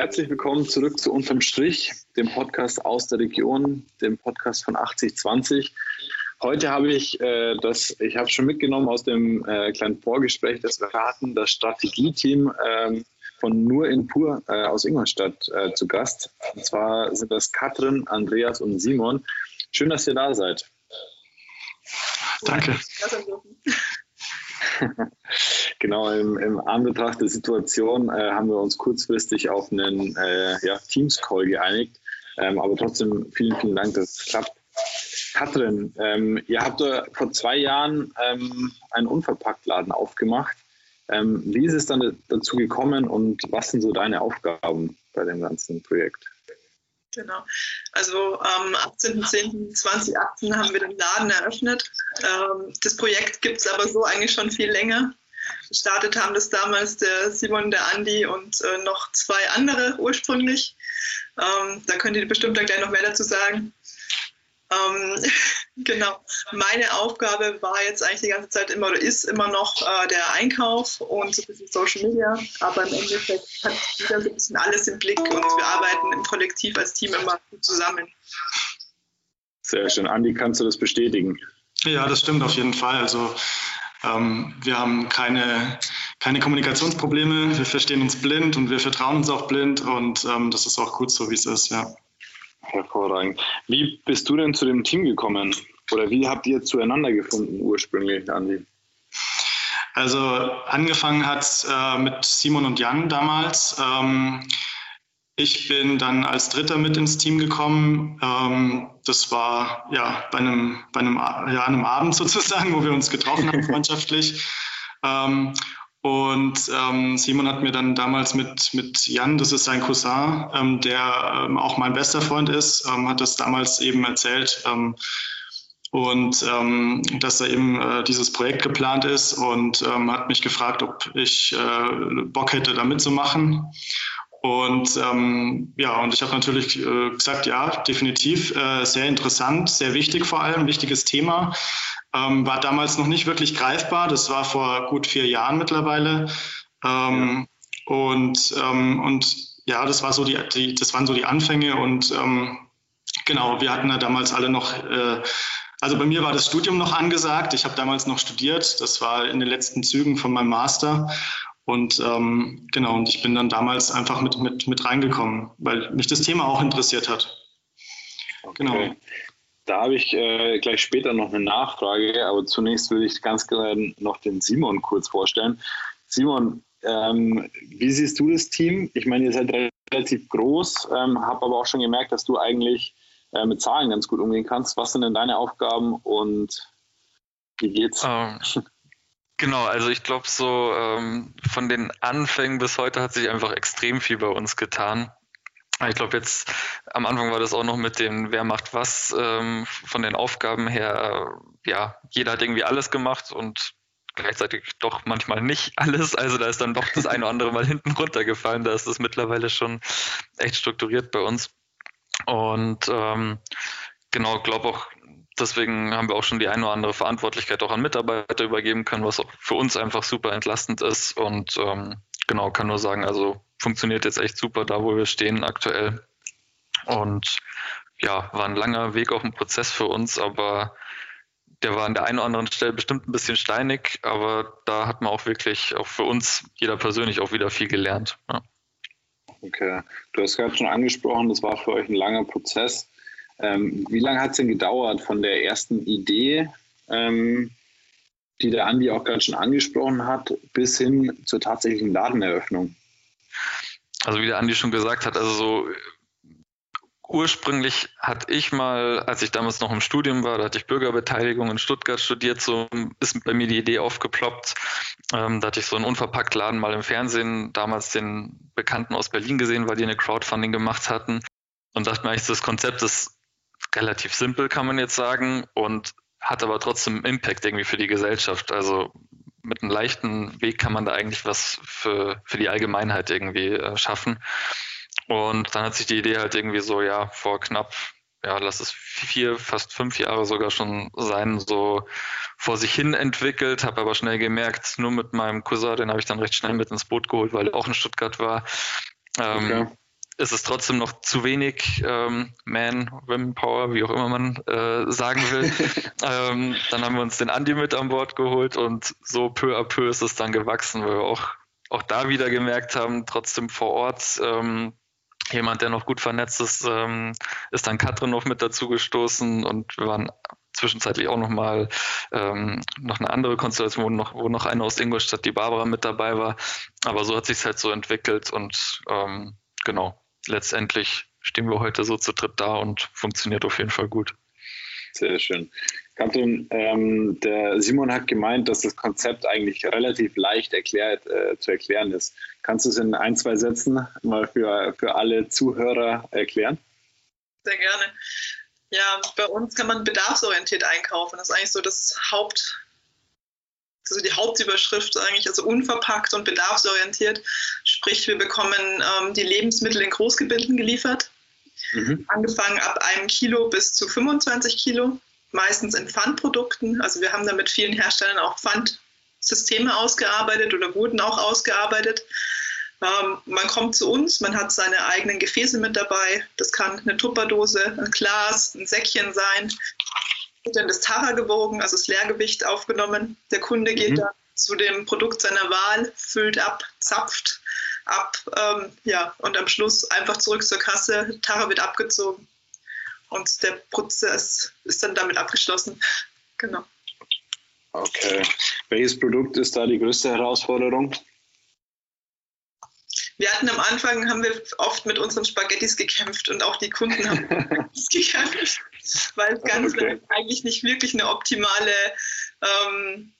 herzlich willkommen zurück zu Unterm Strich, dem Podcast aus der Region, dem Podcast von 8020. Heute habe ich äh, das, ich habe schon mitgenommen aus dem äh, kleinen Vorgespräch, das wir hatten, das Strategieteam ähm, von Nur in Pur äh, aus Ingolstadt äh, zu Gast. Und zwar sind das Katrin, Andreas und Simon. Schön, dass ihr da seid. Danke. genau, im, im Anbetracht der Situation äh, haben wir uns kurzfristig auf einen äh, ja, Teams-Call geeinigt. Ähm, aber trotzdem vielen, vielen Dank, dass es klappt. Katrin, ähm, ihr habt vor zwei Jahren ähm, einen Unverpacktladen aufgemacht. Ähm, wie ist es dann dazu gekommen und was sind so deine Aufgaben bei dem ganzen Projekt? Genau. Also am 18.10.2018 haben wir den Laden eröffnet. Ähm, das Projekt gibt es aber so eigentlich schon viel länger. Gestartet haben das damals der Simon, der Andi und äh, noch zwei andere ursprünglich. Ähm, da könnt ihr bestimmt dann gleich noch mehr dazu sagen. Ähm, genau. Meine Aufgabe war jetzt eigentlich die ganze Zeit immer oder ist immer noch äh, der Einkauf und so ein bisschen Social Media. Aber im Endeffekt hat jeder so ein bisschen alles im Blick und wir arbeiten im Kollektiv als Team immer gut zusammen. Sehr schön. Andi, kannst du das bestätigen? Ja, das stimmt auf jeden Fall. Also ähm, wir haben keine, keine Kommunikationsprobleme, wir verstehen uns blind und wir vertrauen uns auch blind und ähm, das ist auch gut so, wie es ist, ja. Hervorragend. Wie bist du denn zu dem Team gekommen? Oder wie habt ihr zueinander gefunden ursprünglich, Andi? Also angefangen hat äh, mit Simon und Jan damals. Ähm, ich bin dann als Dritter mit ins Team gekommen. Ähm, das war ja bei einem, bei einem, ja, einem Abend sozusagen, wo wir uns getroffen haben, freundschaftlich. Ähm, und ähm, Simon hat mir dann damals mit, mit Jan, das ist sein Cousin, ähm, der ähm, auch mein bester Freund ist, ähm, hat das damals eben erzählt. Ähm, und ähm, dass da eben äh, dieses Projekt geplant ist und hat mich gefragt, ob ich äh, Bock hätte, da mitzumachen. Und ähm, ja, und ich habe natürlich äh, gesagt, ja, definitiv, äh, sehr interessant, sehr wichtig vor allem, wichtiges Thema. Ähm, war damals noch nicht wirklich greifbar. Das war vor gut vier Jahren mittlerweile. Ähm, ja. Und, ähm, und ja, das war so die, die, das waren so die Anfänge und ähm, genau, wir hatten ja damals alle noch, äh, also bei mir war das Studium noch angesagt. Ich habe damals noch studiert. Das war in den letzten Zügen von meinem Master. Und ähm, genau, und ich bin dann damals einfach mit, mit, mit reingekommen, weil mich das Thema auch interessiert hat. Okay. Genau. Da habe ich äh, gleich später noch eine Nachfrage, aber zunächst würde ich ganz gerne noch den Simon kurz vorstellen. Simon, ähm, wie siehst du das Team? Ich meine, ihr seid relativ groß, ähm, habe aber auch schon gemerkt, dass du eigentlich äh, mit Zahlen ganz gut umgehen kannst. Was sind denn deine Aufgaben und wie geht's? Ähm, genau, also ich glaube so ähm, von den Anfängen bis heute hat sich einfach extrem viel bei uns getan. Ich glaube, jetzt am Anfang war das auch noch mit dem, wer macht was ähm, von den Aufgaben her. Ja, jeder hat irgendwie alles gemacht und gleichzeitig doch manchmal nicht alles. Also da ist dann doch das eine oder andere mal hinten runtergefallen. Da ist es mittlerweile schon echt strukturiert bei uns. Und ähm, genau, glaube auch, deswegen haben wir auch schon die eine oder andere Verantwortlichkeit auch an Mitarbeiter übergeben können, was auch für uns einfach super entlastend ist. Und ähm, genau, kann nur sagen, also funktioniert jetzt echt super da, wo wir stehen aktuell. Und ja, war ein langer Weg auch ein Prozess für uns, aber der war an der einen oder anderen Stelle bestimmt ein bisschen steinig, aber da hat man auch wirklich, auch für uns, jeder persönlich auch wieder viel gelernt. Ja. Okay, du hast gerade schon angesprochen, das war für euch ein langer Prozess. Ähm, wie lange hat es denn gedauert von der ersten Idee, ähm, die der Andi auch gerade schon angesprochen hat, bis hin zur tatsächlichen Ladeneröffnung? Also wie der Andi schon gesagt hat, also so ursprünglich hatte ich mal, als ich damals noch im Studium war, da hatte ich Bürgerbeteiligung in Stuttgart studiert, so ist bei mir die Idee aufgeploppt. Ähm, da hatte ich so einen Unverpacktladen mal im Fernsehen, damals den Bekannten aus Berlin gesehen, weil die eine Crowdfunding gemacht hatten und dachte mir eigentlich, das Konzept ist relativ simpel, kann man jetzt sagen, und hat aber trotzdem Impact irgendwie für die Gesellschaft. Also mit einem leichten Weg kann man da eigentlich was für, für die Allgemeinheit irgendwie äh, schaffen. Und dann hat sich die Idee halt irgendwie so, ja, vor knapp, ja, lass es vier, fast fünf Jahre sogar schon sein, so vor sich hin entwickelt, habe aber schnell gemerkt, nur mit meinem Cousin, den habe ich dann recht schnell mit ins Boot geholt, weil er auch in Stuttgart war. Ähm, okay. Ist es trotzdem noch zu wenig ähm, Man, Women Power, wie auch immer man äh, sagen will. ähm, dann haben wir uns den Andi mit an Bord geholt und so peu à peu ist es dann gewachsen, weil wir auch, auch da wieder gemerkt haben, trotzdem vor Ort ähm, jemand, der noch gut vernetzt ist, ähm, ist dann Katrin noch mit dazu gestoßen und wir waren zwischenzeitlich auch noch mal ähm, noch eine andere Konstellation, wo noch, wo noch eine aus Ingolstadt, die Barbara mit dabei war. Aber so hat sich halt so entwickelt und ähm, genau, letztendlich stehen wir heute so zu dritt da und funktioniert auf jeden Fall gut. Sehr schön. Katrin, ähm, der Simon hat gemeint, dass das Konzept eigentlich relativ leicht erklärt, äh, zu erklären ist. Kannst du es in ein, zwei Sätzen mal für, für alle Zuhörer erklären? Sehr gerne. Ja, bei uns kann man bedarfsorientiert einkaufen. Das ist eigentlich so das Haupt, also die Hauptüberschrift eigentlich, also unverpackt und bedarfsorientiert. Sprich, wir bekommen ähm, die Lebensmittel in Großgebinden geliefert, mhm. angefangen ab einem Kilo bis zu 25 Kilo, meistens in Pfandprodukten. Also wir haben da mit vielen Herstellern auch Pfandsysteme ausgearbeitet oder wurden auch ausgearbeitet. Ähm, man kommt zu uns, man hat seine eigenen Gefäße mit dabei. Das kann eine Tupperdose, ein Glas, ein Säckchen sein. Wird dann das Tara gewogen, also das Leergewicht aufgenommen. Der Kunde geht mhm. dann zu dem Produkt seiner Wahl, füllt ab, zapft ab, ähm, ja, und am Schluss einfach zurück zur Kasse. Tara wird abgezogen und der Prozess ist dann damit abgeschlossen. genau. Okay. Welches Produkt ist da die größte Herausforderung? wir hatten am Anfang, haben wir oft mit unseren Spaghettis gekämpft und auch die Kunden haben gekämpft, weil es ganz okay. eigentlich nicht wirklich eine optimale ähm,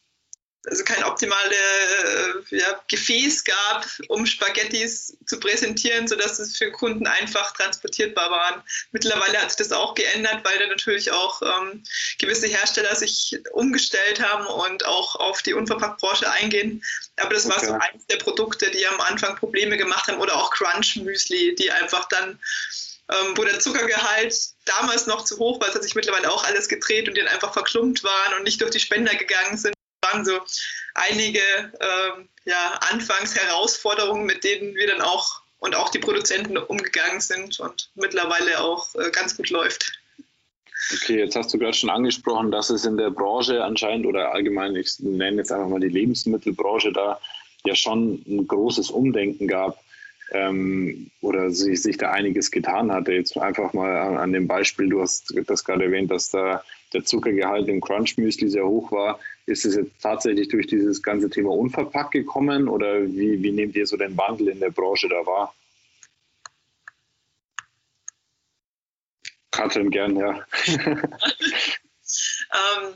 also kein optimale äh, ja, Gefäß gab, um Spaghettis zu präsentieren, sodass es für Kunden einfach transportierbar waren. Mittlerweile hat sich das auch geändert, weil da natürlich auch ähm, gewisse Hersteller sich umgestellt haben und auch auf die Unverpacktbranche eingehen. Aber das okay. war so eines der Produkte, die am Anfang Probleme gemacht haben oder auch Crunch Müsli, die einfach dann ähm, wo der Zuckergehalt damals noch zu hoch war, es hat sich mittlerweile auch alles gedreht und die dann einfach verklumpt waren und nicht durch die Spender gegangen sind waren so einige ähm, ja, Anfangsherausforderungen, mit denen wir dann auch und auch die Produzenten umgegangen sind und mittlerweile auch äh, ganz gut läuft. Okay, jetzt hast du gerade schon angesprochen, dass es in der Branche anscheinend oder allgemein, ich nenne jetzt einfach mal die Lebensmittelbranche, da ja schon ein großes Umdenken gab ähm, oder sich, sich da einiges getan hatte. Jetzt einfach mal an, an, dem Beispiel, du hast das gerade erwähnt, dass da der Zuckergehalt im Crunch Müsli sehr hoch war. Ist es jetzt tatsächlich durch dieses ganze Thema unverpackt gekommen oder wie, wie nehmt ihr so den Wandel in der Branche da wahr? Katrin, gern, ja. ähm,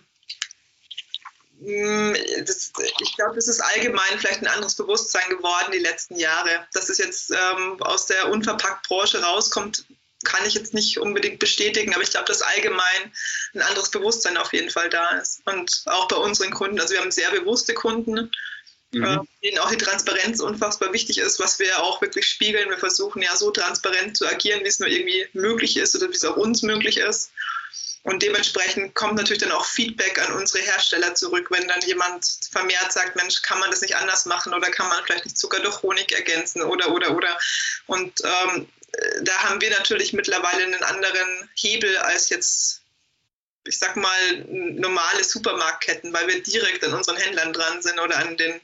das, ich glaube, es ist allgemein vielleicht ein anderes Bewusstsein geworden die letzten Jahre. Dass es jetzt ähm, aus der Unverpackt-Branche rauskommt, kann ich jetzt nicht unbedingt bestätigen, aber ich glaube, dass allgemein ein anderes Bewusstsein auf jeden Fall da ist. Und auch bei unseren Kunden, also wir haben sehr bewusste Kunden, mhm. äh, denen auch die Transparenz unfassbar wichtig ist, was wir auch wirklich spiegeln. Wir versuchen ja so transparent zu agieren, wie es nur irgendwie möglich ist oder wie es auch uns möglich ist. Und dementsprechend kommt natürlich dann auch Feedback an unsere Hersteller zurück, wenn dann jemand vermehrt sagt, Mensch, kann man das nicht anders machen oder kann man vielleicht nicht Zucker durch Honig ergänzen oder oder oder. Und ähm, da haben wir natürlich mittlerweile einen anderen Hebel als jetzt, ich sag mal, normale Supermarktketten, weil wir direkt an unseren Händlern dran sind oder an den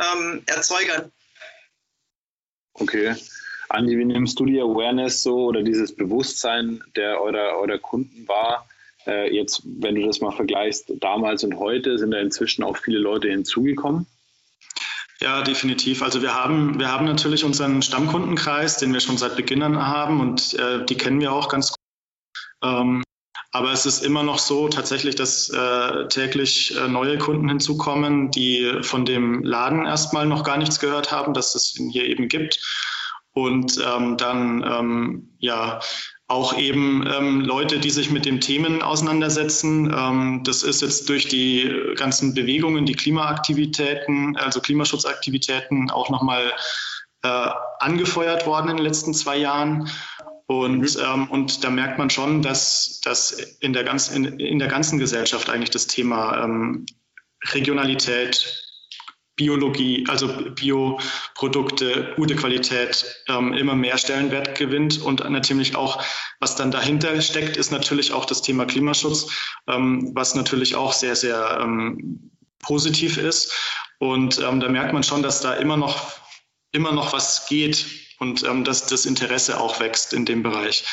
ähm, Erzeugern. Okay. Andi, wie nimmst du die Awareness so oder dieses Bewusstsein der eurer, eurer Kunden wahr? Äh, jetzt, wenn du das mal vergleichst, damals und heute, sind da inzwischen auch viele Leute hinzugekommen? Ja, definitiv. Also wir haben, wir haben natürlich unseren Stammkundenkreis, den wir schon seit Beginn an haben und äh, die kennen wir auch ganz gut. Ähm, aber es ist immer noch so tatsächlich, dass äh, täglich äh, neue Kunden hinzukommen, die von dem Laden erstmal noch gar nichts gehört haben, dass es ihn hier eben gibt. Und ähm, dann ähm, ja auch eben ähm, Leute, die sich mit den Themen auseinandersetzen. Ähm, das ist jetzt durch die ganzen Bewegungen, die Klimaaktivitäten, also Klimaschutzaktivitäten auch nochmal äh, angefeuert worden in den letzten zwei Jahren. Und, mhm. ähm, und da merkt man schon, dass, dass in, der ganzen, in, in der ganzen Gesellschaft eigentlich das Thema ähm, Regionalität, Biologie, also Bioprodukte, gute Qualität ähm, immer mehr Stellenwert gewinnt. Und natürlich auch, was dann dahinter steckt, ist natürlich auch das Thema Klimaschutz, ähm, was natürlich auch sehr, sehr ähm, positiv ist. Und ähm, da merkt man schon, dass da immer noch, immer noch was geht und ähm, dass das Interesse auch wächst in dem Bereich.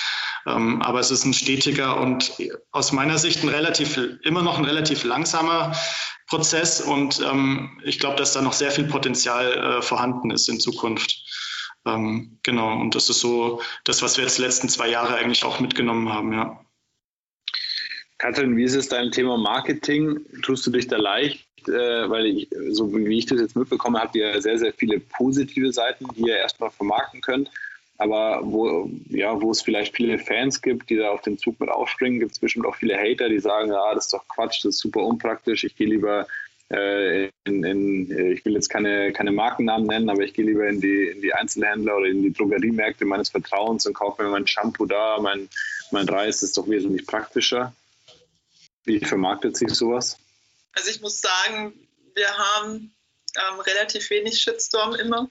Ähm, aber es ist ein stetiger und aus meiner Sicht ein relativ, immer noch ein relativ langsamer Prozess und ähm, ich glaube, dass da noch sehr viel Potenzial äh, vorhanden ist in Zukunft. Ähm, genau, und das ist so das, was wir jetzt die letzten zwei Jahre eigentlich auch mitgenommen haben, ja. Katrin, wie ist es dein Thema Marketing? Tust du dich da leicht? Äh, weil ich, so wie ich das jetzt mitbekomme, habt ihr sehr, sehr viele positive Seiten, die ihr erstmal vermarkten könnt. Aber wo, ja, wo es vielleicht viele Fans gibt, die da auf den Zug mit aufspringen, gibt es bestimmt auch viele Hater, die sagen, ja, das ist doch Quatsch, das ist super unpraktisch, ich gehe lieber äh, in, in, ich will jetzt keine, keine Markennamen nennen, aber ich gehe lieber in die, in die Einzelhändler oder in die Drogeriemärkte meines Vertrauens und kaufe mir mein Shampoo da, mein, mein Reis, das ist doch wesentlich praktischer. Wie vermarktet sich sowas? Also ich muss sagen, wir haben ähm, relativ wenig Shitstorm immer.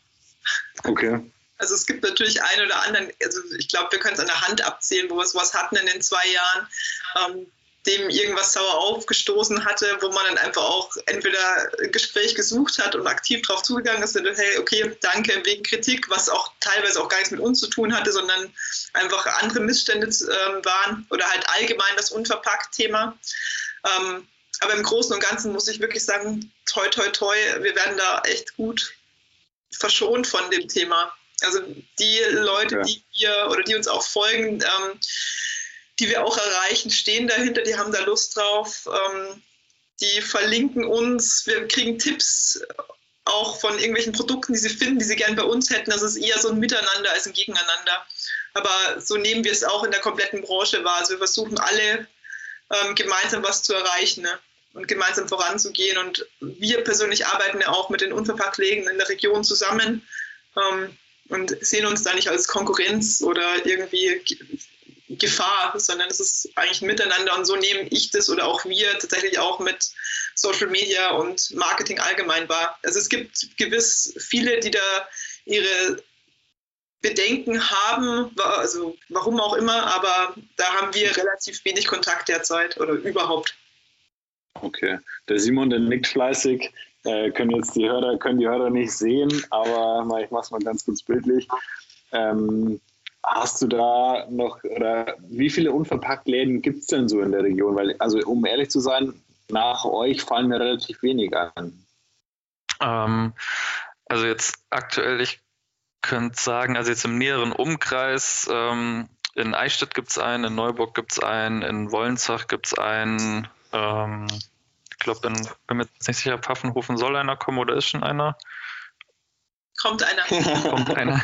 Okay. Also es gibt natürlich einen oder anderen, also ich glaube, wir können es an der Hand abzählen, wo wir sowas hatten in den zwei Jahren, ähm, dem irgendwas sauer aufgestoßen hatte, wo man dann einfach auch entweder ein Gespräch gesucht hat und aktiv drauf zugegangen ist und hey, okay, danke wegen Kritik, was auch teilweise auch gar nichts mit uns zu tun hatte, sondern einfach andere Missstände äh, waren oder halt allgemein das Unverpackt-Thema. Ähm, aber im Großen und Ganzen muss ich wirklich sagen, toi, toi, toi, wir werden da echt gut verschont von dem Thema. Also die Leute, ja. die wir oder die uns auch folgen, ähm, die wir auch erreichen, stehen dahinter, die haben da Lust drauf, ähm, die verlinken uns, wir kriegen Tipps auch von irgendwelchen Produkten, die sie finden, die sie gern bei uns hätten. Das ist eher so ein Miteinander als ein Gegeneinander. Aber so nehmen wir es auch in der kompletten Branche wahr. Also wir versuchen alle ähm, gemeinsam was zu erreichen ne? und gemeinsam voranzugehen. Und wir persönlich arbeiten ja auch mit den Unverpacktläden in der Region zusammen. Ähm, und sehen uns da nicht als Konkurrenz oder irgendwie Gefahr, sondern es ist eigentlich ein Miteinander und so nehme ich das oder auch wir tatsächlich auch mit Social Media und Marketing allgemein wahr. Also es gibt gewiss viele, die da ihre Bedenken haben, also warum auch immer, aber da haben wir relativ wenig Kontakt derzeit oder überhaupt. Okay, der Simon, der nickt fleißig. Äh, können jetzt die Hörer, können die Hörer nicht sehen, aber ich mache es mal ganz kurz bildlich. Ähm, hast du da noch, oder wie viele Unverpacktläden gibt es denn so in der Region? Weil, also um ehrlich zu sein, nach euch fallen mir relativ wenig an. Ähm, also jetzt aktuell, ich könnte sagen, also jetzt im näheren Umkreis, ähm, in Eichstätt gibt es einen, in Neuburg gibt es einen, in Wollenzach gibt es einen, ähm, ich glaube, bin mir jetzt nicht sicher, Pfaffenhofen soll einer kommen oder ist schon einer? Kommt einer. Kommt einer.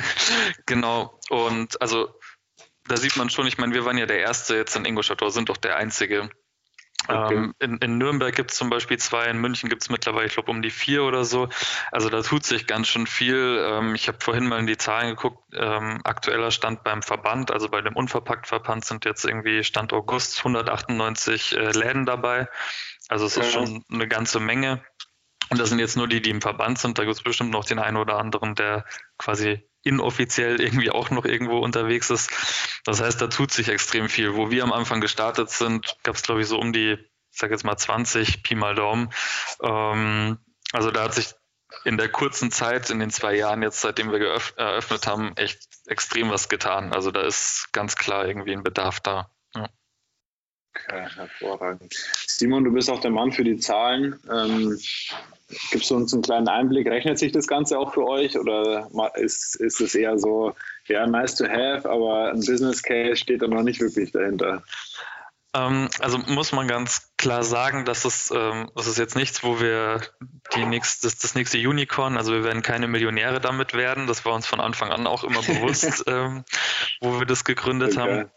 genau. Und also da sieht man schon, ich meine, wir waren ja der Erste jetzt in Ingolstadt oder sind doch der Einzige. Okay. Ähm, in, in, Nürnberg gibt es zum Beispiel zwei, in München gibt es mittlerweile, ich glaube, um die vier oder so. Also da tut sich ganz schön viel. Ähm, ich habe vorhin mal in die Zahlen geguckt. Ähm, aktueller Stand beim Verband, also bei dem Unverpackt-Verband sind jetzt irgendwie Stand August 198 äh, Läden dabei. Also es ist schon eine ganze Menge. Und das sind jetzt nur die, die im Verband sind. Da gibt es bestimmt noch den einen oder anderen, der quasi inoffiziell irgendwie auch noch irgendwo unterwegs ist. Das heißt, da tut sich extrem viel. Wo wir am Anfang gestartet sind, gab es, glaube ich, so um die, ich sag jetzt mal 20, Pi mal Daumen. Ähm, also da hat sich in der kurzen Zeit, in den zwei Jahren jetzt, seitdem wir eröffnet haben, echt extrem was getan. Also da ist ganz klar irgendwie ein Bedarf da. Okay, hervorragend. Simon, du bist auch der Mann für die Zahlen. Ähm, gibst du uns einen kleinen Einblick? Rechnet sich das Ganze auch für euch oder ist, ist es eher so, ja, nice to have, aber ein Business Case steht da noch nicht wirklich dahinter? Ähm, also muss man ganz klar sagen, dass es, ähm, das ist jetzt nichts, wo wir die nächste, das, das nächste Unicorn, also wir werden keine Millionäre damit werden. Das war uns von Anfang an auch immer bewusst, ähm, wo wir das gegründet okay. haben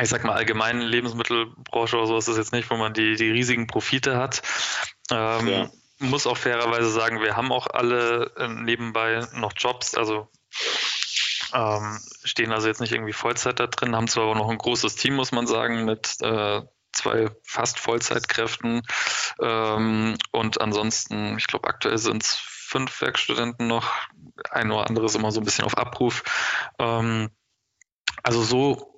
ich sag mal, allgemein Lebensmittelbranche oder so ist es jetzt nicht, wo man die, die riesigen Profite hat. Ähm, ja. Muss auch fairerweise sagen, wir haben auch alle äh, nebenbei noch Jobs, also ähm, stehen also jetzt nicht irgendwie Vollzeit da drin, haben zwar aber noch ein großes Team, muss man sagen, mit äh, zwei fast Vollzeitkräften. Ähm, und ansonsten, ich glaube, aktuell sind es fünf Werkstudenten noch. Ein oder andere ist immer so ein bisschen auf Abruf. Ähm, also so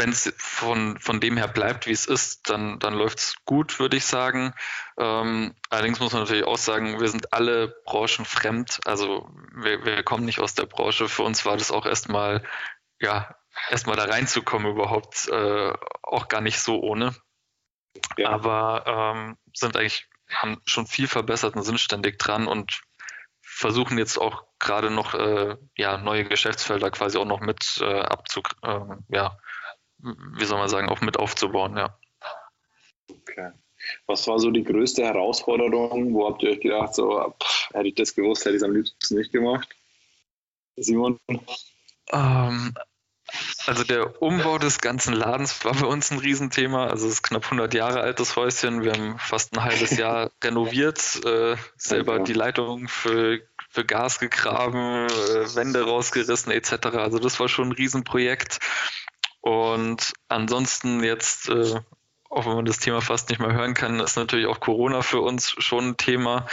wenn es von, von dem her bleibt, wie es ist, dann, dann läuft es gut, würde ich sagen. Ähm, allerdings muss man natürlich auch sagen, wir sind alle branchenfremd. Also wir, wir kommen nicht aus der Branche. Für uns war das auch erstmal, ja, erstmal da reinzukommen überhaupt äh, auch gar nicht so ohne. Ja. Aber ähm, sind eigentlich, haben schon viel verbessert und sind ständig dran und versuchen jetzt auch gerade noch äh, ja, neue Geschäftsfelder quasi auch noch mit äh, abzu, äh, ja, wie soll man sagen, auch mit aufzubauen, ja. Okay. Was war so die größte Herausforderung? Wo habt ihr euch gedacht, so, pff, hätte ich das gewusst, hätte ich es am liebsten nicht gemacht? Simon? Ähm, also der Umbau des ganzen Ladens war bei uns ein Riesenthema. Also es ist knapp 100 Jahre altes Häuschen. Wir haben fast ein halbes Jahr renoviert, äh, selber ja. die Leitung für, für Gas gegraben, äh, Wände rausgerissen etc. Also das war schon ein Riesenprojekt. Und ansonsten jetzt, äh, auch wenn man das Thema fast nicht mehr hören kann, ist natürlich auch Corona für uns schon ein Thema.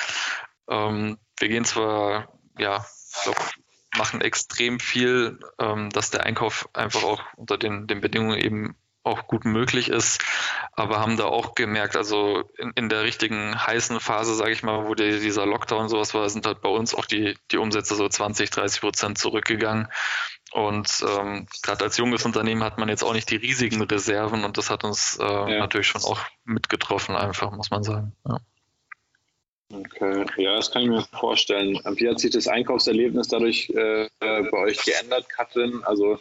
Ähm, wir gehen zwar, ja, ich glaube, machen extrem viel, ähm, dass der Einkauf einfach auch unter den, den Bedingungen eben auch gut möglich ist, aber haben da auch gemerkt, also in, in der richtigen heißen Phase, sage ich mal, wo die, dieser Lockdown sowas war, sind halt bei uns auch die, die Umsätze so 20, 30 Prozent zurückgegangen. Und ähm, gerade als junges Unternehmen hat man jetzt auch nicht die riesigen Reserven und das hat uns äh, ja. natürlich schon auch mitgetroffen, einfach, muss man sagen. Ja. Okay, ja, das kann ich mir vorstellen. Wie hat sich das Einkaufserlebnis dadurch äh, bei euch geändert, Katrin? Also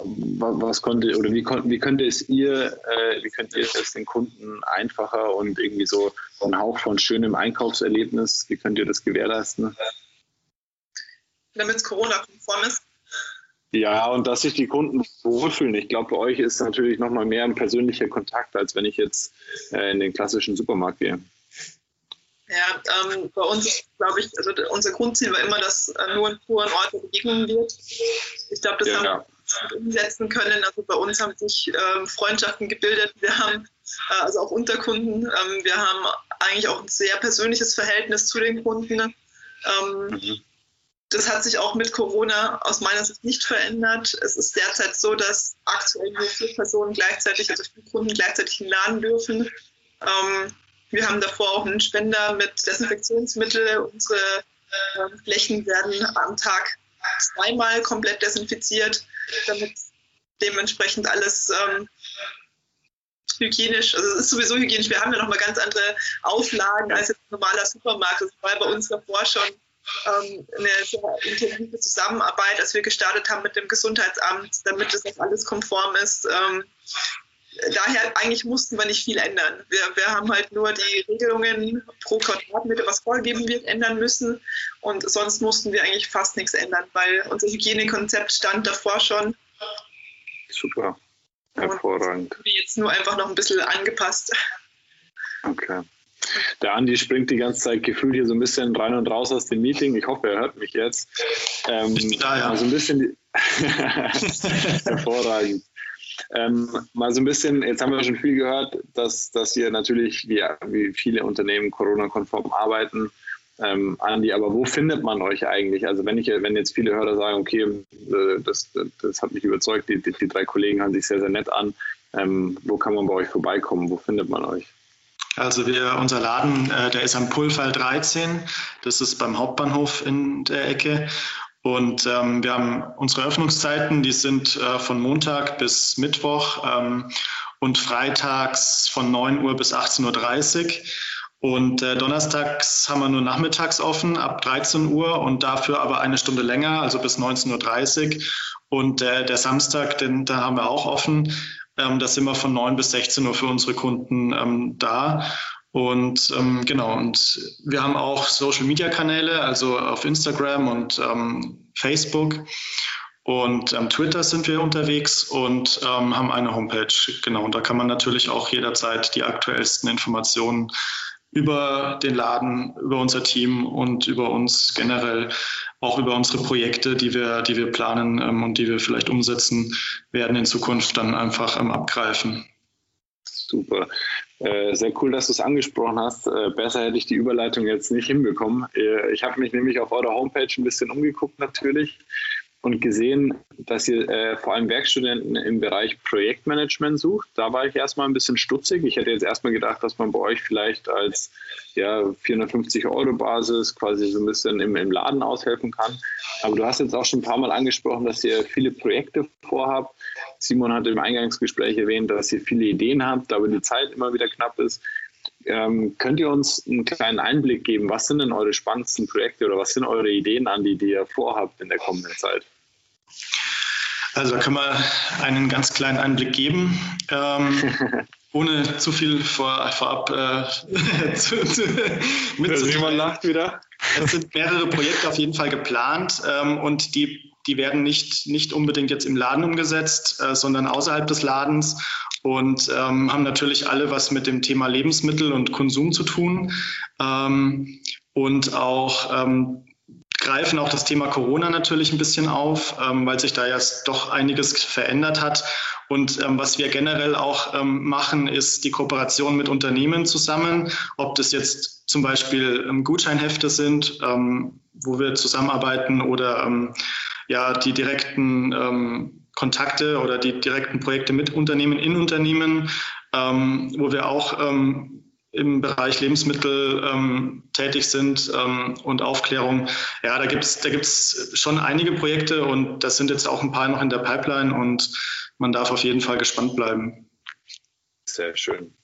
was konnte oder wie, konnte, wie könnte es ihr, äh, wie könnt ihr es den Kunden einfacher und irgendwie so ein Hauch von schönem Einkaufserlebnis, wie könnt ihr das gewährleisten? Damit es Corona-konform ist. Ja, und dass sich die Kunden wohlfühlen. Ich glaube, bei euch ist natürlich nochmal mehr ein persönlicher Kontakt, als wenn ich jetzt äh, in den klassischen Supermarkt gehe. Ja, ähm, bei uns glaube ich, also unser Grundziel war immer, dass äh, nur ein puren Ort der Begegnung wird. Ich glaube, das ja, haben wir gut umsetzen können. Also bei uns haben sich ähm, Freundschaften gebildet. Wir haben äh, also auch Unterkunden. Ähm, wir haben eigentlich auch ein sehr persönliches Verhältnis zu den Kunden. Ähm, mhm. Das hat sich auch mit Corona aus meiner Sicht nicht verändert. Es ist derzeit so, dass aktuell nur vier Personen gleichzeitig, also vier Kunden gleichzeitig in den Laden dürfen. Ähm, wir haben davor auch einen Spender mit Desinfektionsmittel. Unsere äh, Flächen werden am Tag zweimal komplett desinfiziert, damit dementsprechend alles ähm, hygienisch, also es ist sowieso hygienisch. Wir haben ja nochmal ganz andere Auflagen als jetzt ein normaler Supermarkt. Das war bei uns davor schon ähm, eine sehr intensive Zusammenarbeit, als wir gestartet haben mit dem Gesundheitsamt, damit das alles konform ist. Ähm, daher eigentlich mussten wir nicht viel ändern. Wir, wir haben halt nur die Regelungen pro Quadratmeter, was vorgegeben wird, ändern müssen. Und sonst mussten wir eigentlich fast nichts ändern, weil unser Hygienekonzept stand davor schon. Super. Hervorragend. Und jetzt nur einfach noch ein bisschen angepasst. Okay. Der Andi springt die ganze Zeit gefühlt hier so ein bisschen rein und raus aus dem Meeting. Ich hoffe, er hört mich jetzt. Ähm, ich bin da, ja. Also ein bisschen hervorragend. Ähm, mal so ein bisschen, jetzt haben wir schon viel gehört, dass, dass ihr natürlich, wie, wie viele Unternehmen, Corona-konform arbeiten. Ähm, Andi, aber wo findet man euch eigentlich? Also wenn ich, wenn jetzt viele Hörer sagen, okay, äh, das, das hat mich überzeugt, die, die, die drei Kollegen hören sich sehr, sehr nett an. Ähm, wo kann man bei euch vorbeikommen? Wo findet man euch? Also wir, unser Laden, äh, der ist am Pulfall 13. Das ist beim Hauptbahnhof in der Ecke. Und ähm, wir haben unsere Öffnungszeiten, die sind äh, von Montag bis Mittwoch ähm, und freitags von 9 Uhr bis 18.30 Uhr. Und äh, donnerstags haben wir nur nachmittags offen ab 13 Uhr und dafür aber eine Stunde länger, also bis 19.30 Uhr. Und äh, der Samstag, den, da haben wir auch offen. Ähm, da sind wir von 9 bis 16 Uhr für unsere Kunden ähm, da. Und ähm, genau, und wir haben auch Social-Media-Kanäle, also auf Instagram und ähm, Facebook. Und ähm, Twitter sind wir unterwegs und ähm, haben eine Homepage. Genau, und da kann man natürlich auch jederzeit die aktuellsten Informationen über den Laden, über unser Team und über uns generell, auch über unsere Projekte, die wir, die wir planen ähm, und die wir vielleicht umsetzen werden in Zukunft, dann einfach ähm, abgreifen. Super. Äh, sehr cool, dass du es angesprochen hast. Äh, besser hätte ich die Überleitung jetzt nicht hinbekommen. Äh, ich habe mich nämlich auf eurer Homepage ein bisschen umgeguckt natürlich und gesehen, dass ihr äh, vor allem Werkstudenten im Bereich Projektmanagement sucht. Da war ich erstmal ein bisschen stutzig. Ich hätte jetzt erstmal gedacht, dass man bei euch vielleicht als ja, 450 Euro Basis quasi so ein bisschen im, im Laden aushelfen kann. Aber du hast jetzt auch schon ein paar Mal angesprochen, dass ihr viele Projekte vorhabt. Simon hat im Eingangsgespräch erwähnt, dass ihr viele Ideen habt, aber die Zeit immer wieder knapp ist. Ähm, könnt ihr uns einen kleinen Einblick geben? Was sind denn eure spannendsten Projekte oder was sind eure Ideen an, die, ihr vorhabt in der kommenden Zeit? Also da können wir einen ganz kleinen Einblick geben. Ähm, ohne zu viel vor, vorab äh, zu, zu, mitzuteilen. lacht wieder. Es sind mehrere Projekte auf jeden Fall geplant ähm, und die, die werden nicht, nicht unbedingt jetzt im Laden umgesetzt, äh, sondern außerhalb des Ladens und ähm, haben natürlich alle was mit dem Thema Lebensmittel und Konsum zu tun. Ähm, und auch ähm, greifen auch das Thema Corona natürlich ein bisschen auf, ähm, weil sich da jetzt doch einiges verändert hat. Und ähm, was wir generell auch ähm, machen, ist die Kooperation mit Unternehmen zusammen, ob das jetzt zum Beispiel Gutscheinhefte sind, wo wir zusammenarbeiten oder ja die direkten ähm, Kontakte oder die direkten Projekte mit Unternehmen in Unternehmen, ähm, wo wir auch ähm, im Bereich Lebensmittel ähm, tätig sind ähm, und Aufklärung. Ja, da gibt es da gibt's schon einige Projekte und das sind jetzt auch ein paar noch in der Pipeline und man darf auf jeden Fall gespannt bleiben. Sehr schön.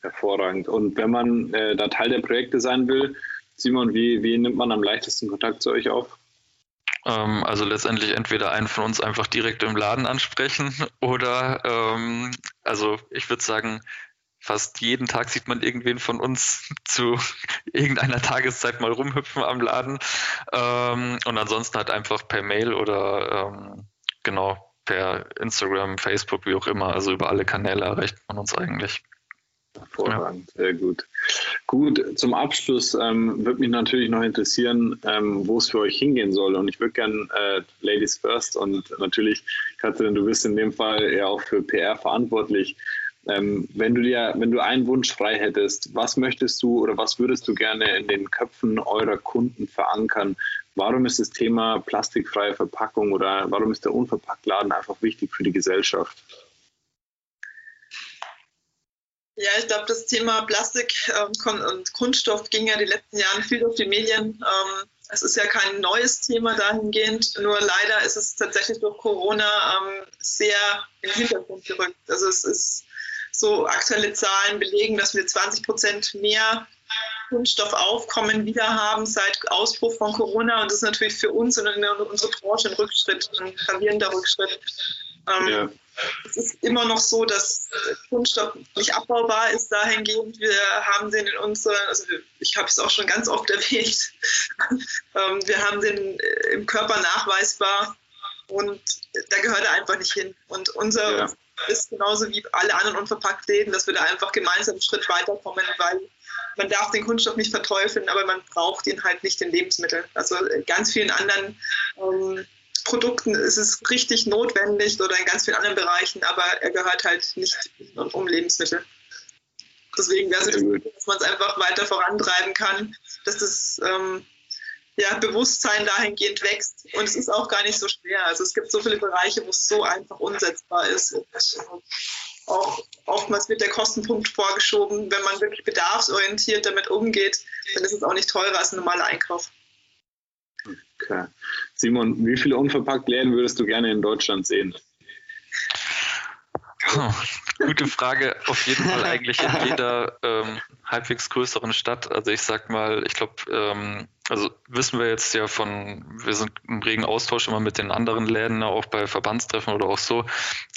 Hervorragend. Und wenn man äh, da Teil der Projekte sein will, Simon, wie, wie nimmt man am leichtesten Kontakt zu euch auf? Ähm, also letztendlich entweder einen von uns einfach direkt im Laden ansprechen oder ähm, also ich würde sagen, fast jeden Tag sieht man irgendwen von uns zu irgendeiner Tageszeit mal rumhüpfen am Laden. Ähm, und ansonsten halt einfach per Mail oder ähm, genau per Instagram, Facebook, wie auch immer. Also über alle Kanäle erreicht man uns eigentlich. Hervorragend, ja. sehr gut. Gut, zum Abschluss ähm, würde mich natürlich noch interessieren, ähm, wo es für euch hingehen soll. Und ich würde gerne äh, Ladies First und natürlich, Katrin, du bist in dem Fall ja auch für PR verantwortlich. Ähm, wenn du dir, wenn du einen Wunsch frei hättest, was möchtest du oder was würdest du gerne in den Köpfen eurer Kunden verankern? Warum ist das Thema plastikfreie Verpackung oder warum ist der Unverpacktladen einfach wichtig für die Gesellschaft? Ja, ich glaube, das Thema Plastik ähm, und Kunststoff ging ja die letzten Jahre viel durch die Medien. Ähm, es ist ja kein neues Thema dahingehend, nur leider ist es tatsächlich durch Corona ähm, sehr in den Hintergrund gerückt. Also es ist so aktuelle Zahlen belegen, dass wir 20 Prozent mehr Kunststoffaufkommen wieder haben seit Ausbruch von Corona. Und das ist natürlich für uns und unsere Branche ein Rückschritt, ein gravierender Rückschritt. Ähm, ja. Es ist immer noch so, dass Kunststoff nicht abbaubar ist dahingehend. Wir haben den in unseren, also ich habe es auch schon ganz oft erwähnt, ähm, wir haben den äh, im Körper nachweisbar und da gehört er einfach nicht hin. Und unser ja. ist genauso wie alle anderen unverpackt Läden, dass wir da einfach gemeinsam einen Schritt weiterkommen, weil man darf den Kunststoff nicht verteufeln, aber man braucht ihn halt nicht in Lebensmitteln. Also in ganz vielen anderen ähm, Produkten ist es richtig notwendig oder in ganz vielen anderen Bereichen, aber er gehört halt nicht um Lebensmittel. Deswegen wäre es wichtig, dass man es einfach weiter vorantreiben kann, dass das ähm, ja, Bewusstsein dahingehend wächst. Und es ist auch gar nicht so schwer. Also es gibt so viele Bereiche, wo es so einfach umsetzbar ist. Und auch oftmals wird der Kostenpunkt vorgeschoben. Wenn man wirklich bedarfsorientiert damit umgeht, dann ist es auch nicht teurer als ein normaler Einkauf. Okay. Simon, wie viele unverpackt Läden würdest du gerne in Deutschland sehen? Oh, gute Frage. Auf jeden Fall eigentlich in jeder ähm, halbwegs größeren Stadt. Also ich sag mal, ich glaube, ähm, also wissen wir jetzt ja von, wir sind im regen Austausch immer mit den anderen Läden, auch bei Verbandstreffen oder auch so.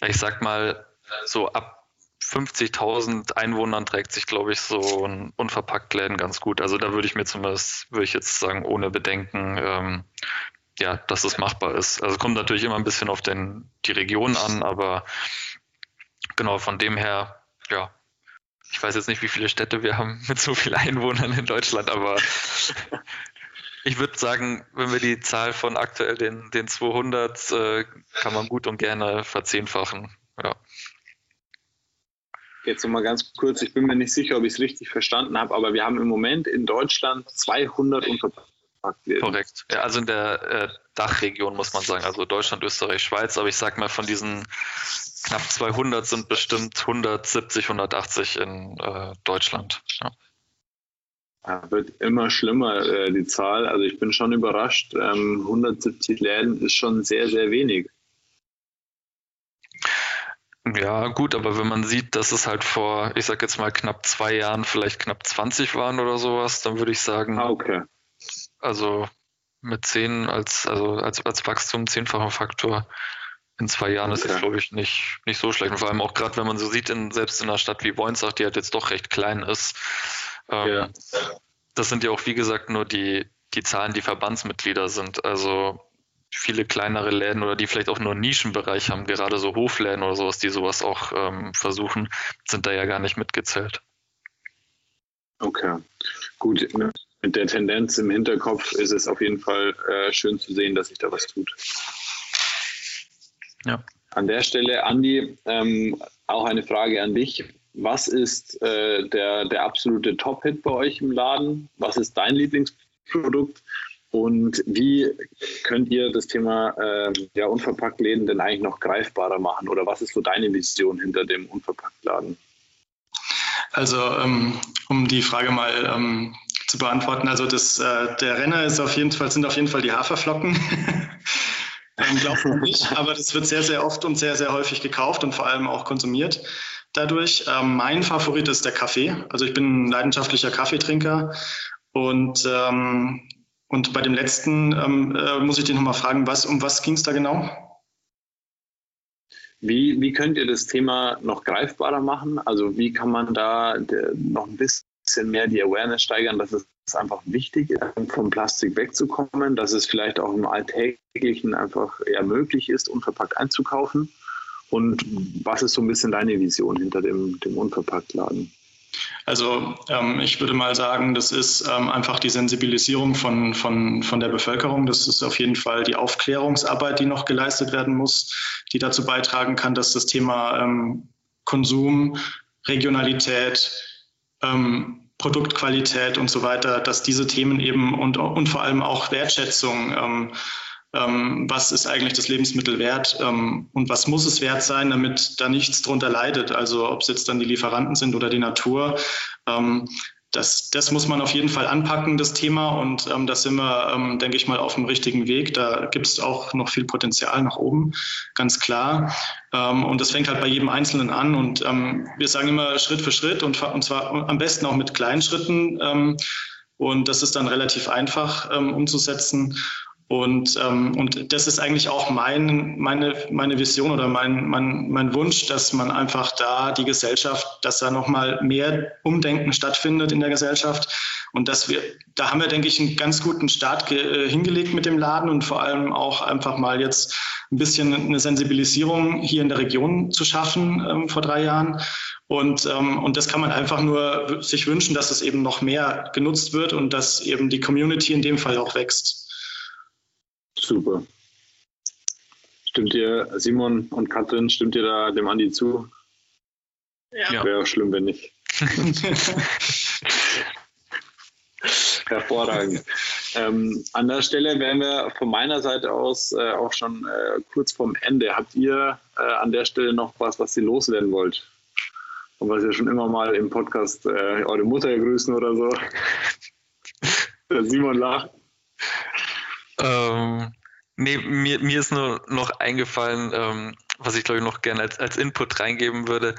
Ich sag mal, so ab 50.000 Einwohnern trägt sich, glaube ich, so ein Unverpacktläden ganz gut. Also da würde ich mir zumindest, würde ich jetzt sagen, ohne Bedenken, ähm, ja, dass es machbar ist. Also kommt natürlich immer ein bisschen auf den, die Region an, aber genau von dem her, ja, ich weiß jetzt nicht, wie viele Städte wir haben mit so vielen Einwohnern in Deutschland, aber ich würde sagen, wenn wir die Zahl von aktuell den, den 200, äh, kann man gut und gerne verzehnfachen. Ja. Jetzt nochmal ganz kurz, ich bin mir nicht sicher, ob ich es richtig verstanden habe, aber wir haben im Moment in Deutschland 200 Unverpacktläden. Korrekt. Ja, also in der äh, Dachregion muss man sagen, also Deutschland, Österreich, Schweiz, aber ich sag mal, von diesen knapp 200 sind bestimmt 170, 180 in äh, Deutschland. Ja. Ja, wird immer schlimmer, äh, die Zahl. Also ich bin schon überrascht. Ähm, 170 Läden ist schon sehr, sehr wenig. Ja, gut, aber wenn man sieht, dass es halt vor, ich sag jetzt mal knapp zwei Jahren vielleicht knapp 20 waren oder sowas, dann würde ich sagen, ah, okay. Also mit 10 als, also als, als Wachstum, zehnfacher Faktor in zwei Jahren ist das, glaube ich, nicht, nicht so schlecht. Und vor allem auch gerade, wenn man so sieht, in, selbst in einer Stadt wie Boinsach, die halt jetzt doch recht klein ist, ähm, ja. das sind ja auch, wie gesagt, nur die, die Zahlen, die Verbandsmitglieder sind. Also viele kleinere Läden oder die vielleicht auch nur einen Nischenbereich haben, gerade so Hofläden oder sowas, die sowas auch ähm, versuchen, sind da ja gar nicht mitgezählt. Okay, gut. Mit der Tendenz im Hinterkopf ist es auf jeden Fall äh, schön zu sehen, dass sich da was tut. Ja. An der Stelle, Andi, ähm, auch eine Frage an dich. Was ist äh, der, der absolute Top-Hit bei euch im Laden? Was ist dein Lieblingsprodukt? Und wie könnt ihr das Thema äh, ja, Unverpacktläden denn eigentlich noch greifbarer machen? Oder was ist so deine Vision hinter dem Unverpacktladen? Also, ähm, um die Frage mal ähm, zu beantworten, also das, äh, der Renner ist auf jeden Fall, sind auf jeden Fall die Haferflocken. ähm, Glaubt man nicht, aber das wird sehr, sehr oft und sehr, sehr häufig gekauft und vor allem auch konsumiert dadurch. Ähm, mein Favorit ist der Kaffee. Also ich bin ein leidenschaftlicher Kaffeetrinker und ähm, und bei dem letzten ähm, äh, muss ich dich nochmal fragen, was, um was ging es da genau? Wie, wie könnt ihr das Thema noch greifbarer machen? Also wie kann man da noch ein bisschen mehr die Awareness steigern, dass es einfach wichtig ist, vom Plastik wegzukommen, dass es vielleicht auch im Alltäglichen einfach eher möglich ist, unverpackt einzukaufen? Und was ist so ein bisschen deine Vision hinter dem, dem Unverpacktladen? Also ähm, ich würde mal sagen, das ist ähm, einfach die Sensibilisierung von, von, von der Bevölkerung. Das ist auf jeden Fall die Aufklärungsarbeit, die noch geleistet werden muss, die dazu beitragen kann, dass das Thema ähm, Konsum, Regionalität, ähm, Produktqualität und so weiter, dass diese Themen eben und, und vor allem auch Wertschätzung ähm, ähm, was ist eigentlich das Lebensmittel wert ähm, und was muss es wert sein, damit da nichts drunter leidet. Also ob es jetzt dann die Lieferanten sind oder die Natur. Das, das muss man auf jeden Fall anpacken, das Thema. Und ähm, da sind wir, ähm, denke ich mal, auf dem richtigen Weg. Da gibt es auch noch viel Potenzial nach oben, ganz klar. Ähm, und das fängt halt bei jedem Einzelnen an. Und ähm, wir sagen immer Schritt für Schritt und, und zwar am besten auch mit kleinen Schritten. Ähm, und das ist dann relativ einfach ähm, umzusetzen. Und, ähm, und das ist eigentlich auch mein, meine, meine Vision oder mein, mein, mein Wunsch, dass man einfach da die Gesellschaft, dass da nochmal mehr Umdenken stattfindet in der Gesellschaft. Und dass wir, da haben wir, denke ich, einen ganz guten Start äh, hingelegt mit dem Laden und vor allem auch einfach mal jetzt ein bisschen eine Sensibilisierung hier in der Region zu schaffen ähm, vor drei Jahren. Und, ähm, und das kann man einfach nur sich wünschen, dass es eben noch mehr genutzt wird und dass eben die Community in dem Fall auch wächst. Super. Stimmt ihr, Simon und Katrin, stimmt ihr da dem Andi zu? Ja. Wäre auch schlimm, wenn nicht. Hervorragend. Ähm, an der Stelle wären wir von meiner Seite aus äh, auch schon äh, kurz vorm Ende. Habt ihr äh, an der Stelle noch was, was ihr loswerden wollt? Und was ihr schon immer mal im Podcast äh, eure Mutter grüßen oder so? Simon lacht. Ähm, nee, mir, mir ist nur noch eingefallen, ähm, was ich glaube ich noch gerne als, als Input reingeben würde.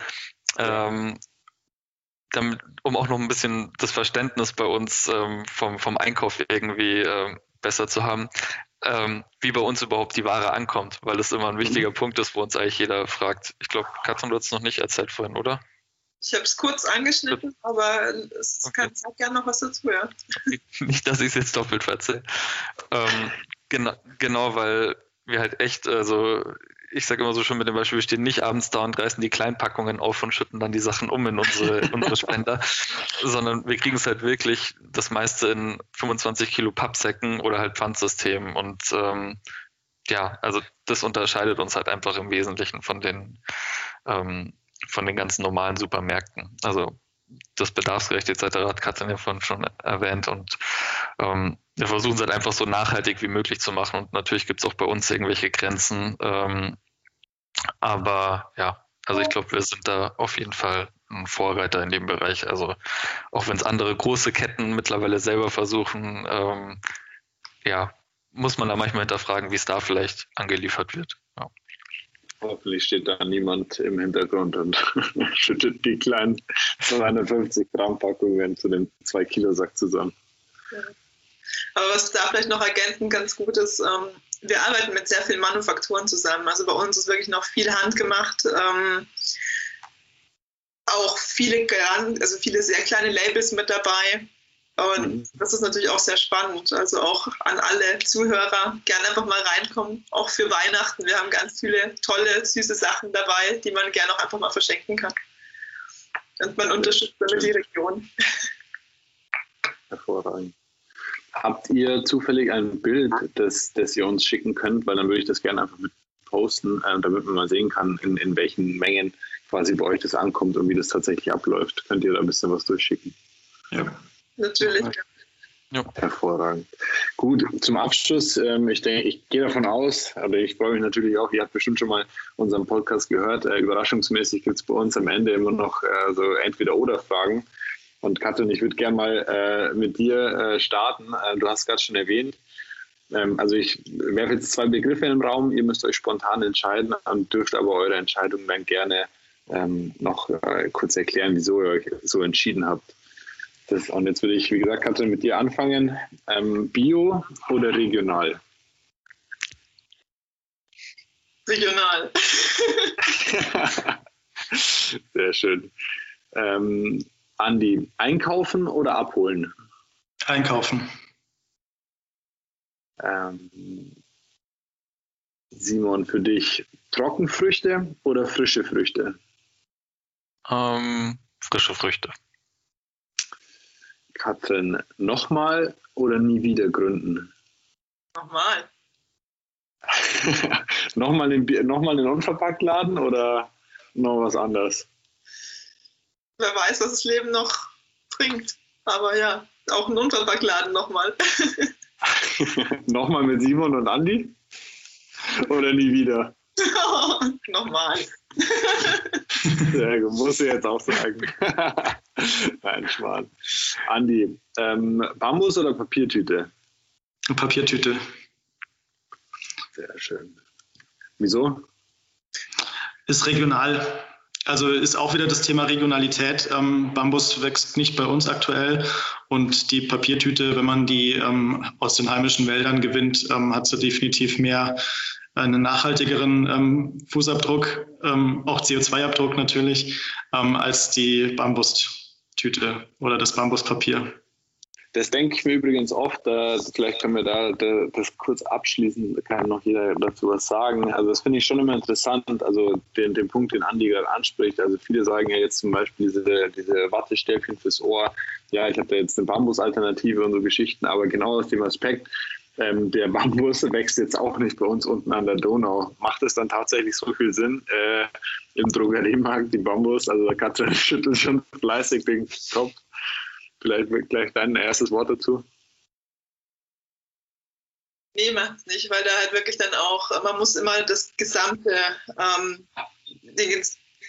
Ähm, damit, um auch noch ein bisschen das Verständnis bei uns ähm, vom, vom Einkauf irgendwie äh, besser zu haben, ähm, wie bei uns überhaupt die Ware ankommt, weil es immer ein wichtiger mhm. Punkt ist, wo uns eigentlich jeder fragt. Ich glaube, Katrin, du hast es noch nicht erzählt vorhin, oder? Ich habe es kurz angeschnitten, aber es okay. kann, sag gerne noch was dazu, ja. Nicht, dass ich es jetzt doppelt verzähle. Ähm, genau, genau, weil wir halt echt, also ich sage immer so schon mit dem Beispiel, wir stehen nicht abends da und reißen die Kleinpackungen auf und schütten dann die Sachen um in unsere, unsere Spender, sondern wir kriegen es halt wirklich das meiste in 25 Kilo Pappsäcken oder halt Pfandsystem und ähm, ja, also das unterscheidet uns halt einfach im Wesentlichen von den ähm, von den ganzen normalen Supermärkten. Also das Bedarfsgerecht etc. hat Katrin ja vorhin schon erwähnt und ähm, wir versuchen es halt einfach so nachhaltig wie möglich zu machen und natürlich gibt es auch bei uns irgendwelche Grenzen. Ähm, aber ja, also ich glaube, wir sind da auf jeden Fall ein Vorreiter in dem Bereich. Also auch wenn es andere große Ketten mittlerweile selber versuchen, ähm, ja, muss man da manchmal hinterfragen, wie es da vielleicht angeliefert wird. Ja. Hoffentlich steht da niemand im Hintergrund und schüttet die kleinen 250 Gramm Packungen zu dem 2 Kilo Sack zusammen. Aber was da vielleicht noch ergänzend ganz gut ist, ähm, wir arbeiten mit sehr vielen Manufakturen zusammen. Also bei uns ist wirklich noch viel handgemacht. Ähm, auch viele, also viele sehr kleine Labels mit dabei. Und mhm. das ist natürlich auch sehr spannend. Also auch an alle Zuhörer gerne einfach mal reinkommen, auch für Weihnachten. Wir haben ganz viele tolle, süße Sachen dabei, die man gerne auch einfach mal verschenken kann. Und man unterstützt damit die Region. Hervorragend. Habt ihr zufällig ein Bild, das, das ihr uns schicken könnt? Weil dann würde ich das gerne einfach mit posten, äh, damit man mal sehen kann, in, in welchen Mengen quasi bei euch das ankommt und wie das tatsächlich abläuft. Könnt ihr da ein bisschen was durchschicken? Ja natürlich. Ja. Hervorragend. Gut, zum Abschluss, ähm, ich denke, ich gehe davon aus, aber ich freue mich natürlich auch, ihr habt bestimmt schon mal unseren Podcast gehört. Äh, überraschungsmäßig gibt es bei uns am Ende immer noch äh, so Entweder-Oder-Fragen. Und Katrin, ich würde gerne mal äh, mit dir äh, starten. Äh, du hast gerade schon erwähnt, ähm, also ich werfe jetzt zwei Begriffe in den Raum, ihr müsst euch spontan entscheiden und dürft aber eure Entscheidung dann gerne ähm, noch äh, kurz erklären, wieso ihr euch so entschieden habt. Das, und jetzt würde ich, wie gesagt, Katrin, mit dir anfangen. Ähm, Bio oder regional? Regional. Sehr schön. Ähm, Andi, einkaufen oder abholen? Einkaufen. Ähm, Simon, für dich Trockenfrüchte oder frische Früchte? Ähm, frische Früchte. Katrin, nochmal oder nie wieder gründen? Nochmal. nochmal, den, nochmal den Unverpacktladen oder noch was anderes? Wer weiß, was das Leben noch bringt. Aber ja, auch ein Unverpacktladen nochmal. nochmal mit Simon und Andi? Oder nie wieder? nochmal. Sehr gut, muss ich jetzt auch sagen. Nein, Schmarrn. Andi, ähm, Bambus oder Papiertüte? Papiertüte. Sehr schön. Wieso? Ist regional. Also ist auch wieder das Thema Regionalität. Ähm, Bambus wächst nicht bei uns aktuell und die Papiertüte, wenn man die ähm, aus den heimischen Wäldern gewinnt, ähm, hat sie definitiv mehr einen nachhaltigeren ähm, Fußabdruck, ähm, auch CO2-Abdruck natürlich, ähm, als die Bambustüte oder das Bambuspapier. Das denke ich mir übrigens oft, äh, vielleicht können wir da, da, das kurz abschließen, da kann noch jeder dazu was sagen. Also das finde ich schon immer interessant, also den, den Punkt, den Andi gerade anspricht. Also viele sagen ja jetzt zum Beispiel diese, diese Wattestäbchen fürs Ohr, ja, ich habe da jetzt eine Bambusalternative und so Geschichten, aber genau aus dem Aspekt, ähm, der Bambus wächst jetzt auch nicht bei uns unten an der Donau. Macht es dann tatsächlich so viel Sinn äh, im Drogeriemarkt, die Bambus? Also der Katrin schüttelt schon fleißig den Kopf. Vielleicht gleich dein erstes Wort dazu. Nee, macht es nicht, weil da halt wirklich dann auch, man muss immer das gesamte, ähm, den,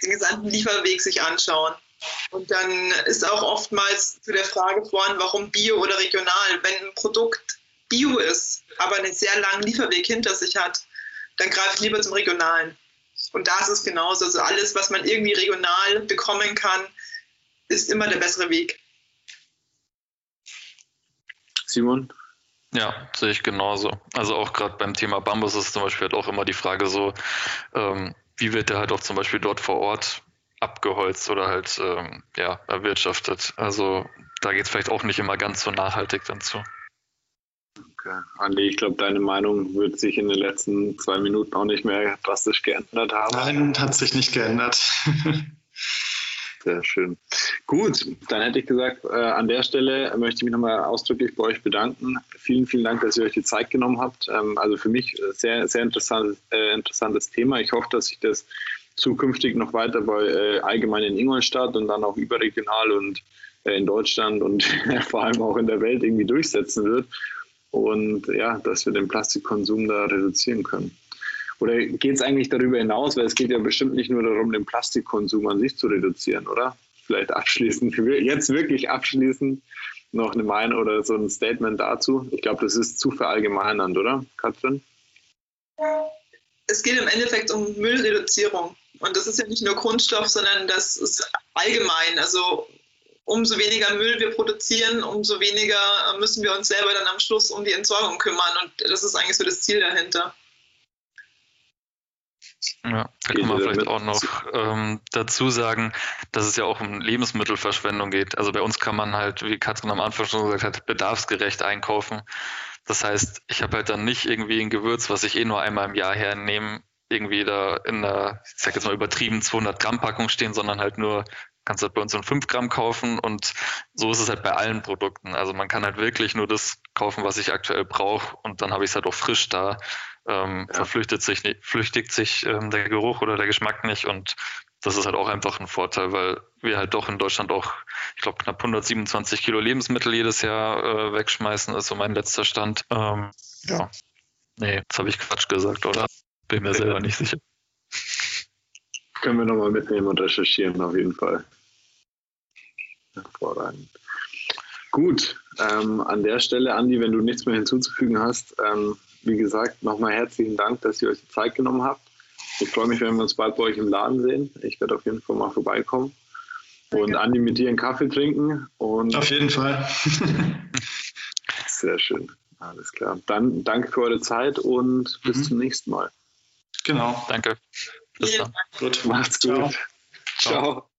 den gesamten Lieferweg sich anschauen. Und dann ist auch oftmals zu der Frage vorhin, warum Bio oder regional, wenn ein Produkt Bio ist, aber einen sehr langen Lieferweg hinter sich hat, dann greife ich lieber zum Regionalen. Und da ist es genauso. Also alles, was man irgendwie regional bekommen kann, ist immer der bessere Weg. Simon? Ja, sehe ich genauso. Also auch gerade beim Thema Bambus ist zum Beispiel halt auch immer die Frage so, ähm, wie wird der halt auch zum Beispiel dort vor Ort abgeholzt oder halt ähm, ja, erwirtschaftet. Also da geht es vielleicht auch nicht immer ganz so nachhaltig dann zu. Okay. Andi, ich glaube, deine Meinung wird sich in den letzten zwei Minuten auch nicht mehr drastisch geändert haben. Nein, hat sich nicht geändert. Sehr schön. Gut, dann hätte ich gesagt, äh, an der Stelle möchte ich mich nochmal ausdrücklich bei euch bedanken. Vielen, vielen Dank, dass ihr euch die Zeit genommen habt. Ähm, also für mich sehr, sehr interessantes, äh, interessantes Thema. Ich hoffe, dass sich das zukünftig noch weiter bei äh, allgemein in Ingolstadt und dann auch überregional und äh, in Deutschland und vor allem auch in der Welt irgendwie durchsetzen wird. Und ja, dass wir den Plastikkonsum da reduzieren können. Oder geht es eigentlich darüber hinaus, weil es geht ja bestimmt nicht nur darum, den Plastikkonsum an sich zu reduzieren, oder? Vielleicht abschließend, jetzt wirklich abschließend noch eine Meinung oder so ein Statement dazu. Ich glaube, das ist zu verallgemeinernd, oder, Katrin? Es geht im Endeffekt um Müllreduzierung. Und das ist ja nicht nur Grundstoff, sondern das ist allgemein. Also umso weniger Müll wir produzieren, umso weniger müssen wir uns selber dann am Schluss um die Entsorgung kümmern. Und das ist eigentlich so das Ziel dahinter. Ja, da kann man vielleicht auch noch ähm, dazu sagen, dass es ja auch um Lebensmittelverschwendung geht. Also bei uns kann man halt, wie Katrin am Anfang schon gesagt hat, bedarfsgerecht einkaufen. Das heißt, ich habe halt dann nicht irgendwie ein Gewürz, was ich eh nur einmal im Jahr hernehme, irgendwie da in einer, ich sag jetzt mal übertrieben, 200 Gramm Packung stehen, sondern halt nur kannst du halt bei uns so ein 5 Gramm kaufen und so ist es halt bei allen Produkten. Also man kann halt wirklich nur das kaufen, was ich aktuell brauche und dann habe ich es halt auch frisch da ähm, ja. verflüchtigt sich, flüchtigt sich ähm, der Geruch oder der Geschmack nicht und das ist halt auch einfach ein Vorteil, weil wir halt doch in Deutschland auch, ich glaube, knapp 127 Kilo Lebensmittel jedes Jahr äh, wegschmeißen, ist so mein letzter Stand. Ähm, ja, nee, jetzt habe ich Quatsch gesagt, oder? Bin mir selber nicht sicher. Können wir nochmal mitnehmen und recherchieren, auf jeden Fall. Hervorragend. Gut, ähm, an der Stelle, Andi, wenn du nichts mehr hinzuzufügen hast, ähm, wie gesagt, nochmal herzlichen Dank, dass ihr euch die Zeit genommen habt. Ich freue mich, wenn wir uns bald bei euch im Laden sehen. Ich werde auf jeden Fall mal vorbeikommen. Und Andi mit dir einen Kaffee trinken. Und auf jeden Fall. Sehr schön. Alles klar. Dann danke für eure Zeit und bis mhm. zum nächsten Mal. Genau, danke. Bis dann. Gut, macht's gut. Ciao. Ciao.